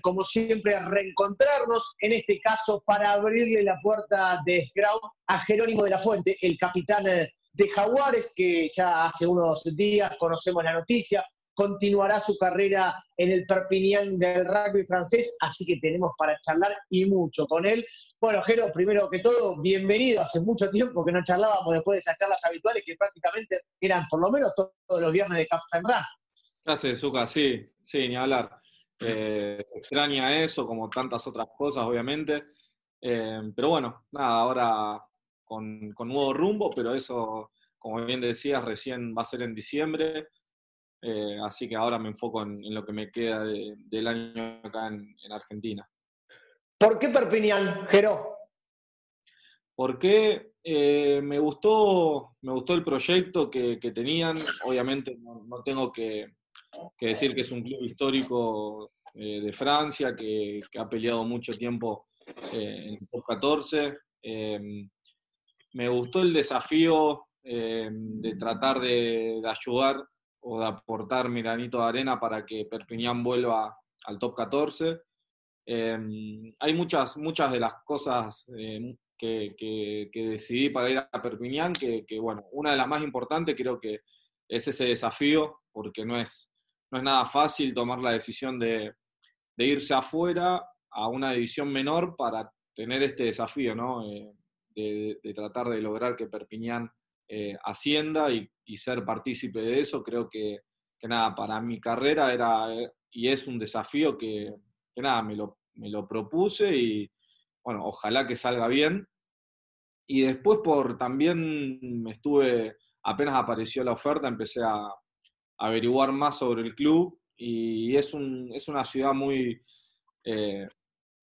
como siempre, reencontrarnos, en este caso para abrirle la puerta de Scrum a Jerónimo de la Fuente, el capitán eh, de Jaguares, que ya hace unos días conocemos la noticia, continuará su carrera en el Perpignan del rugby francés, así que tenemos para charlar y mucho con él. Bueno, Jero, primero que todo, bienvenido. Hace mucho tiempo que no charlábamos después de esas charlas habituales que prácticamente eran por lo menos todos los viernes de Captain Run. Gracias, Zuka, sí, sí, ni hablar. Eh, se extraña eso, como tantas otras cosas, obviamente. Eh, pero bueno, nada, ahora con, nuevo rumbo, pero eso, como bien decías, recién va a ser en diciembre. Eh, así que ahora me enfoco en, lo que me queda del año acá en, Argentina. ¿Por qué Perpignan, Jero? Porque me, gustó, me gustó el proyecto que, tenían. Obviamente no tengo que, que decir que es un club histórico eh, de Francia, que, ha peleado mucho tiempo eh, en el top 14. Em, me gustó el desafío em, de tratar de, ayudar o de aportar mi granito de arena para que Perpignan vuelva al top 14. Em, hay muchas, muchas de las cosas que, que, decidí para ir a Perpignan, que, que, bueno, una de las más importantes creo que es ese desafío, porque no es, no es nada fácil tomar la decisión de, irse afuera a una división menor para tener este desafío, ¿no? Eh, de, tratar de lograr que Perpiñán eh, ascienda y, ser partícipe de eso. Creo que, nada, para mi carrera era y es un desafío que, nada, me lo, me lo propuse y bueno, ojalá que salga bien. Y después por también me estuve, apenas apareció la oferta, empecé a, averiguar más sobre el club y es, un, es una ciudad muy eh,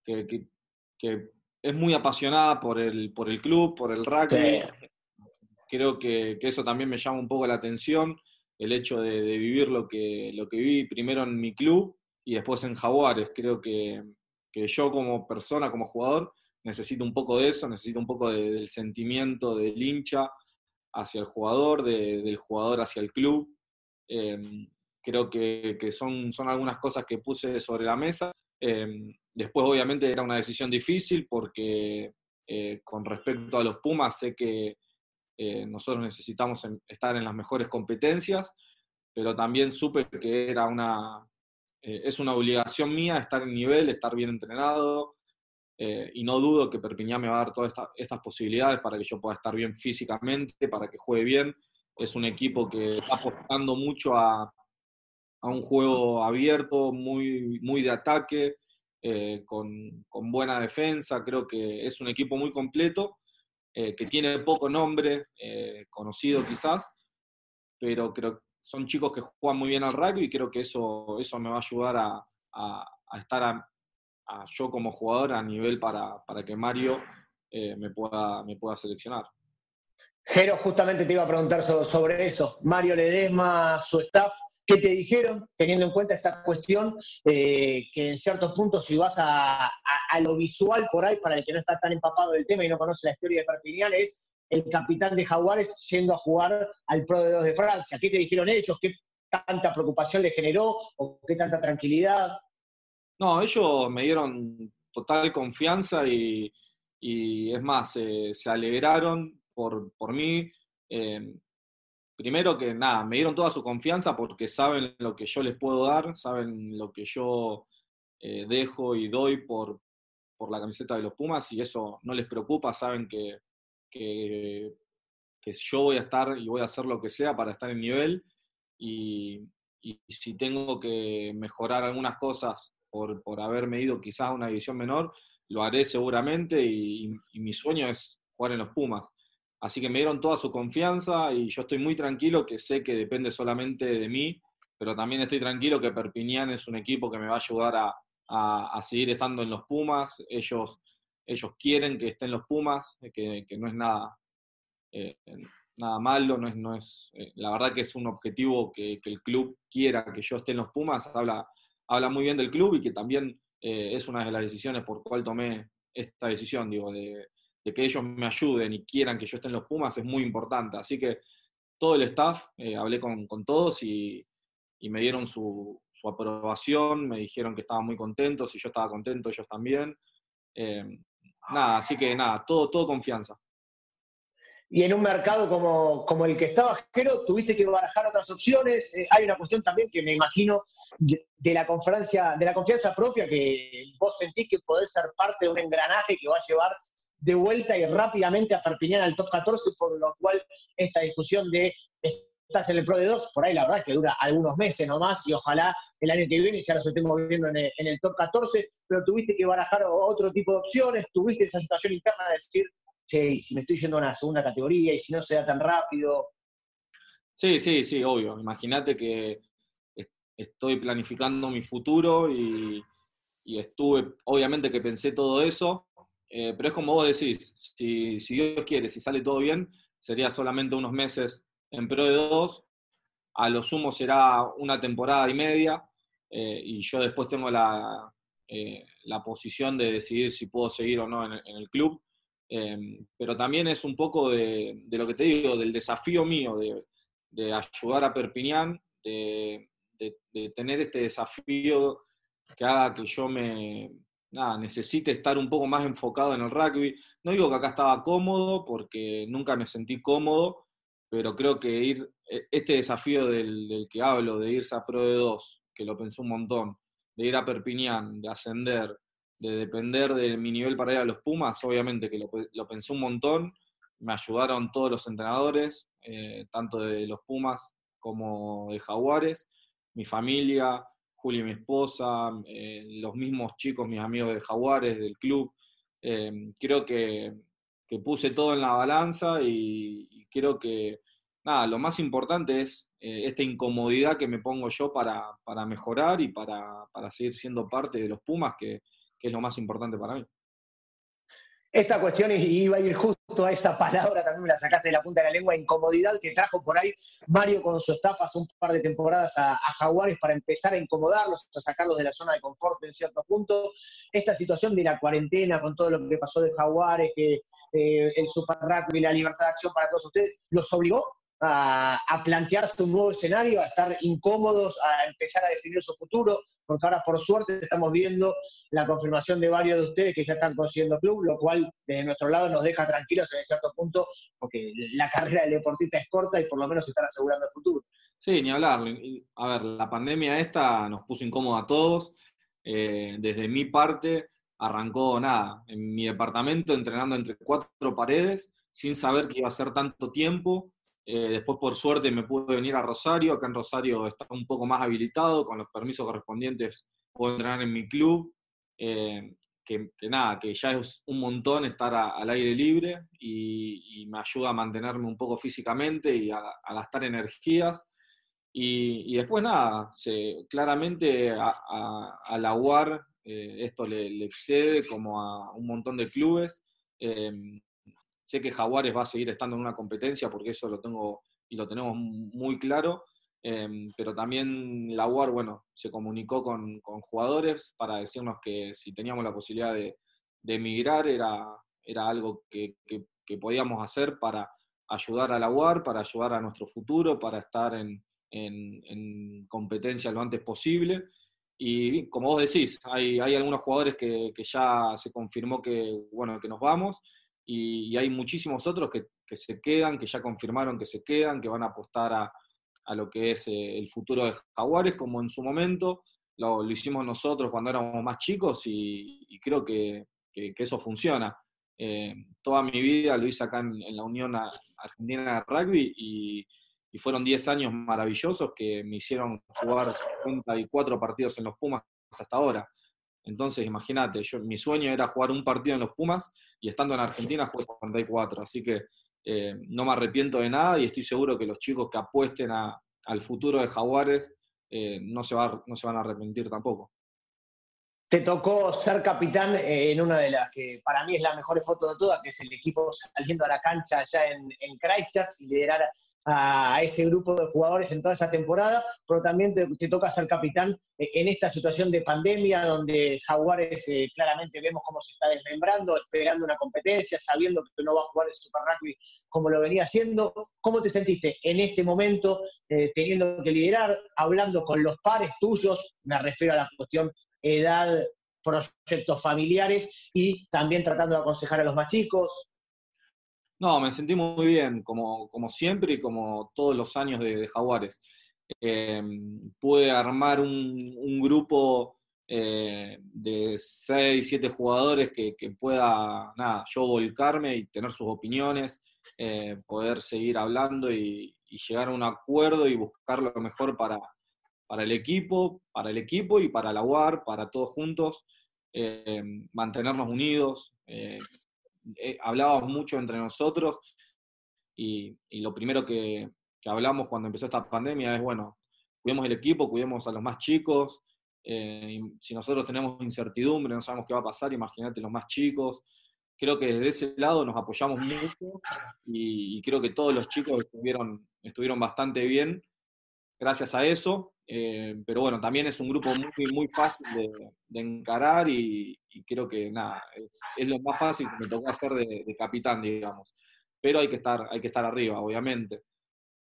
que, es muy apasionada por el, por el club, por el rugby. Creo que, eso también me llama un poco la atención, el hecho de, vivir lo que, lo que vi primero en mi club y después en Jaguares. Creo que, yo como persona, como jugador, necesito un poco de eso, necesito un poco del sentimiento del hincha hacia el jugador, del jugador hacia el club. Em, creo que, son, algunas cosas que puse sobre la mesa. Em, después, obviamente, era una decisión difícil porque eh, con respecto a los Pumas, sé que eh, nosotros necesitamos estar en las mejores competencias, pero también supe que era una, eh, es una obligación mía estar en nivel, estar bien entrenado, y no dudo que Perpiñán me va a dar todas estas posibilidades para que yo pueda estar bien físicamente, para que juegue bien es un equipo que está apostando mucho a, un juego abierto, muy, muy de ataque, eh, con, buena defensa. Creo que es un equipo muy completo, eh, que tiene poco nombre, eh, conocido quizás, pero creo que son chicos que juegan muy bien al rugby y creo que eso, eso me va a ayudar a, estar yo como jugador a nivel para, para que Mario me, pueda, me pueda seleccionar. Jero, justamente te iba a preguntar sobre eso. Mario Ledesma, su staff, ¿qué te dijeron, teniendo en cuenta esta cuestión, eh, que en ciertos puntos, si vas a, lo visual por ahí, para el que no está tan empapado del tema y no conoce la historia de Perpignan, es el capitán de Jaguares yendo a jugar al Pro de 2 de Francia? ¿Qué te dijeron ellos? ¿Qué tanta preocupación les generó o qué tanta tranquilidad? No, ellos me dieron total confianza y, es más, se alegraron por, mí. Eh, primero que nada, me dieron toda su confianza porque saben lo que yo les puedo dar, saben lo que yo eh, dejo y doy por, por, la camiseta de los Pumas y eso no les preocupa, saben que, que, yo voy a estar y voy a hacer lo que sea para estar en nivel y, si tengo que mejorar algunas cosas por, por haberme ido quizás a una división menor, lo haré seguramente y mi sueño es jugar en los Pumas. Así que me dieron toda su confianza y yo estoy muy tranquilo que sé que depende solamente de mí, pero también estoy tranquilo que Perpignan es un equipo que me va a ayudar a, seguir estando en los Pumas. Ellos, ellos quieren que estén los Pumas, que, no es nada, eh, nada malo, no es, no es, eh, la verdad que es un objetivo que, el club quiera que yo esté en los Pumas, habla, habla muy bien del club y que también eh, es una de las decisiones por cual tomé esta decisión, digo, de, de que ellos me ayuden y quieran que yo esté en los Pumas es muy importante. Así que todo el staff, eh, hablé con, todos y, me dieron su, aprobación, me dijeron que estaban muy contentos, y yo estaba contento, ellos también. Eh, nada, así que nada, todo, todo confianza. Y en un mercado como, como el que estaba Jero, tuviste que barajar otras opciones. Eh, hay una cuestión también que me imagino de, la conferencia, de la confianza propia, que vos sentís que podés ser parte de un engranaje que va a llevar de vuelta y rápidamente a Perpiñán al top 14, por lo cual esta discusión de estás en el Pro de 2, por ahí la verdad que dura algunos meses nomás y ojalá el año que viene ya nos estemos viendo en el, top 14, pero tuviste que barajar otro tipo de opciones, tuviste esa situación interna de decir, che, si me estoy yendo a una segunda categoría y si no se da tan rápido. Sí, sí, sí, obvio. Imagínate que estoy planificando mi futuro y, estuve, obviamente que pensé todo eso, eh, pero es como vos decís, si, si Dios quiere, si sale todo bien, sería solamente unos meses en Pro de 2, a lo sumo será una temporada y media, eh, y yo después tengo la, eh, la, posición de decidir si puedo seguir o no en, el club. Em, pero también es un poco de, lo que te digo, del desafío mío de, ayudar a Perpiñán, de, tener este desafío que haga que yo me nada, necesite estar un poco más enfocado en el rugby. No digo que acá estaba cómodo, porque nunca me sentí cómodo, pero creo que ir, e, este desafío del, que hablo, de irse a Pro de 2, que lo pensé un montón, de ir a Perpiñán, de ascender, de depender de mi nivel para ir a los Pumas, obviamente que lo, pensé un montón, me ayudaron todos los entrenadores, eh, tanto de los Pumas como de Jaguares, mi familia, Juli, mi esposa, eh, los mismos chicos, mis amigos de Jaguares, del club. Eh, creo que, que, puse todo en la balanza y, creo que, nada, lo más importante es eh, esta incomodidad que me pongo yo para, mejorar y para, seguir siendo parte de los Pumas, que, es lo más importante para mí. Esta cuestión iba a ir justo a esa palabra, también me la sacaste de la punta de la lengua, incomodidad que trajo por ahí Mario con su staff hace un par de temporadas a, Jaguares para empezar a incomodarlos, a sacarlos de la zona de confort en cierto punto. Esta situación de la cuarentena con todo lo que pasó de Jaguares, que eh, el Super Rugby, la libertad de acción para todos ustedes, ¿los obligó a, plantearse un nuevo escenario, a estar incómodos, a empezar a definir su futuro? Porque ahora, por suerte, estamos viendo la confirmación de varios de ustedes que ya están consiguiendo club, lo cual desde nuestro lado nos deja tranquilos en cierto punto, porque la carrera del deportista es corta y por lo menos están asegurando el futuro. Sí, ni hablar. A ver, la pandemia esta nos puso incómodos a todos. Eh, desde mi parte, arrancó nada, en mi departamento entrenando entre cuatro paredes, sin saber que iba a ser tanto tiempo. Eh, después, por suerte, me pude venir a Rosario. Acá en Rosario está un poco más habilitado, con los permisos correspondientes puedo entrenar en mi club. Eh, que, nada, que ya es un montón estar al aire libre y, me ayuda a mantenerme un poco físicamente y a, gastar energías. Y, después nada, claramente a, a, la UAR eh, esto le, excede como a un montón de clubes. Eh, sé que Jaguares va a seguir estando en una competencia porque eso lo tengo y lo tenemos muy claro, eh, pero también la UAR, bueno, se comunicó con, jugadores para decirnos que si teníamos la posibilidad de, emigrar era, era algo que, podíamos hacer para ayudar a la UAR, para ayudar a nuestro futuro, para estar en, en competencia lo antes posible. Y como vos decís, hay, hay algunos jugadores que, que, ya se confirmó que, bueno, que nos vamos y, hay muchísimos otros que, se quedan, que ya confirmaron que se quedan, que van a apostar a, a lo que es eh, el futuro de Jaguares, como en su momento lo, lo hicimos nosotros cuando éramos más chicos y, creo que, que, eso funciona. Eh, toda mi vida lo hice acá en, en la Unión Argentina de Rugby y y fueron 10 años maravillosos que me hicieron jugar 54 partidos en los Pumas hasta ahora. Entonces, imagínate, mi sueño era jugar un partido en los Pumas y estando en Argentina jugué 54. Así que eh, no me arrepiento de nada y estoy seguro que los chicos que apuesten al futuro de Jaguares eh, no, se va, no se van a arrepentir tampoco. Te tocó ser capitán eh, en una de las que para mí es la mejor foto de todas, que es el equipo saliendo a la cancha allá en, en Christchurch y liderar a ese grupo de jugadores en toda esa temporada, pero también te, toca ser capitán en esta situación de pandemia donde Jaguares eh, claramente vemos cómo se está desmembrando, esperando una competencia, sabiendo que no va a jugar el Super Rugby como lo venía haciendo. ¿Cómo te sentiste en este momento eh, teniendo que liderar, hablando con los pares tuyos? Me refiero a la cuestión edad, proyectos familiares y también tratando de aconsejar a los más chicos, no, me sentí muy bien, como, como siempre y como todos los años de, Jaguares. Eh, pude armar un, grupo eh, de 6, 7 jugadores que, pueda, nada, yo volcarme y tener sus opiniones, eh, poder seguir hablando y, llegar a un acuerdo y buscar lo mejor para, para el equipo, para el equipo y para la UAR, para todos juntos, mantenernos unidos, eh, hablábamos mucho entre nosotros y, lo primero que, hablamos cuando empezó esta pandemia es, bueno, cuidemos el equipo, cuidemos a los más chicos, eh, si nosotros tenemos incertidumbre, no sabemos qué va a pasar, imagínate los más chicos. Creo que desde ese lado nos apoyamos mucho y, creo que todos los chicos estuvieron, estuvieron bastante bien gracias a eso. Eh, pero bueno, también es un grupo muy, muy fácil de, encarar y, creo que nada, es, lo más fácil que me tocó hacer de, capitán, digamos. Pero hay que estar, hay que estar arriba, obviamente.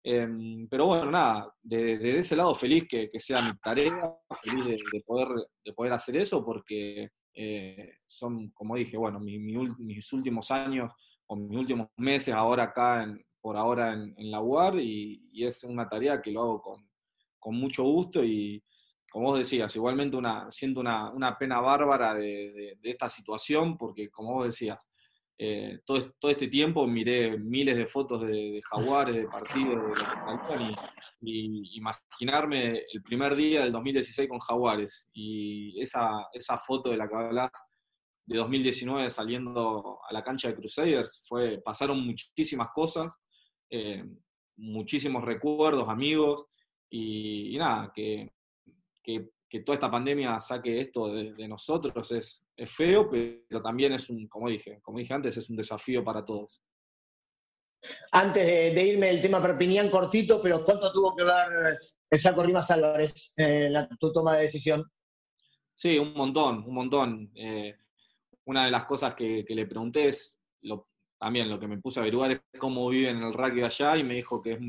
Em, pero bueno, nada, de, ese lado feliz que, sea mi tarea, feliz de, poder, de poder hacer eso, porque eh, son, como dije, bueno, mis últimos años o mis últimos meses ahora acá, por ahora en, la UAR, y, y es una tarea que lo hago con, con mucho gusto y, como vos decías, igualmente una, siento una, una pena bárbara de, de, esta situación, porque como vos decías, eh, todo, todo, este tiempo miré miles de fotos de, jaguares, de partidos, de salían, y, imaginarme el primer día del 2016 con jaguares, y esa, esa foto de la que de 2019 saliendo a la cancha de Crusaders, fue, pasaron muchísimas cosas, eh, muchísimos recuerdos, amigos, y, nada, que, que, toda esta pandemia saque esto de, nosotros es, es, feo, pero también es un, como dije, como dije antes, es un desafío para todos. Antes de, irme el tema Perpiñán cortito, pero ¿cuánto tuvo que ver el Saco Rimas Álvarez en tu toma de decisión? Sí, un montón, un montón. Eh, una de las cosas que, que le pregunté es, lo, también lo que me puse a averiguar es cómo viven el rugby allá y me dijo que es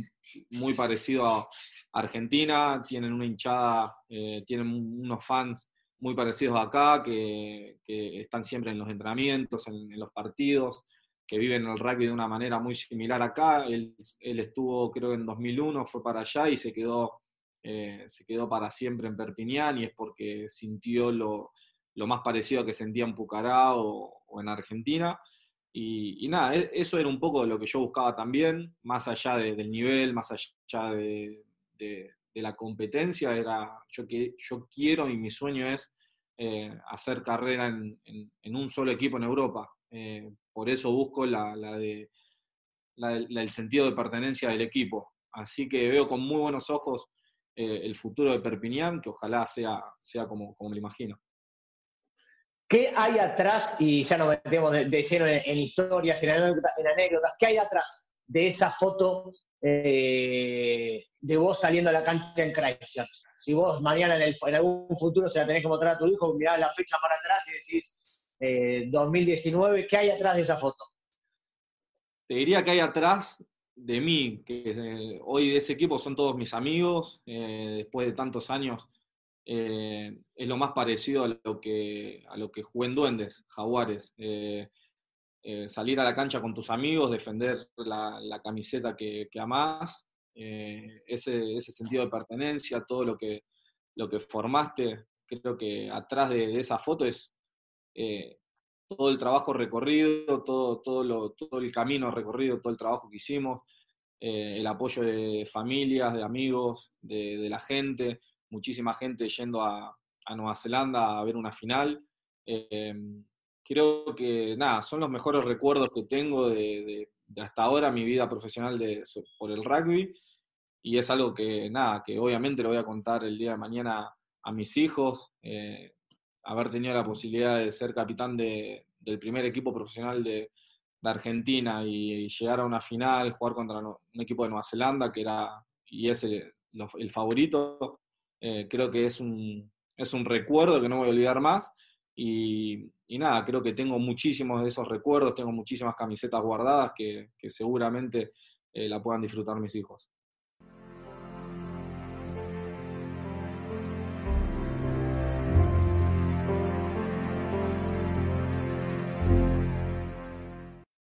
muy parecido a Argentina, tienen una hinchada, eh, tienen unos fans muy parecidos acá, que, están siempre en los entrenamientos, en, los partidos, que viven el rugby de una manera muy similar acá. Él, estuvo, creo, en 2001, fue para allá y se quedó, eh, se quedó para siempre en Perpiñán y es porque sintió lo, más parecido que sentía en Pucará o en Argentina. Y, nada, e, eso era un poco lo que yo buscaba también, más allá del nivel, más allá de, la competencia, era yo, que, yo quiero y mi sueño es eh, hacer carrera en, un solo equipo en Europa. Eh, por eso busco la, de, el sentido de pertenencia del equipo. Así que veo con muy buenos ojos eh, el futuro de Perpignan, que ojalá sea, sea como, como me lo imagino. ¿Qué hay atrás, y ya nos metemos de, lleno en, historias, en anécdotas, qué hay atrás de esa foto eh, de vos saliendo a la cancha en Christchurch? Si vos mañana en, algún futuro se la tenés que mostrar a tu hijo, mirás la fecha para atrás y decís 2019, eh, ¿qué hay atrás de esa foto? Te diría que hay atrás de mí, que eh, hoy de ese equipo son todos mis amigos, después de tantos años eh, es lo más parecido a lo que, a lo que jugué en Duendes, Jaguares. Eh, eh, salir a la cancha con tus amigos, defender la, camiseta que, que amás, ese, ese, sentido de pertenencia, todo lo que, lo que formaste, creo que atrás de, esa foto es todo el trabajo recorrido, todo, todo, lo, todo el camino recorrido, todo el trabajo que hicimos, el apoyo de familias, de amigos, de, de la gente, muchísima gente yendo a, Nueva Zelanda a ver una final. Eh, creo que, nada, son los mejores recuerdos que tengo de, hasta ahora mi vida profesional de, por el rugby. Y es algo que, nada, que obviamente lo voy a contar el día de mañana a mis hijos. Eh, haber tenido la posibilidad de ser capitán del primer equipo profesional de, Argentina y, llegar a una final, jugar contra un equipo de Nueva Zelanda, que era y es el, favorito, eh, creo que es un, es un recuerdo que no voy a olvidar más. Y, nada, creo que tengo muchísimos de esos recuerdos, tengo muchísimas camisetas guardadas que, seguramente eh, la puedan disfrutar mis hijos.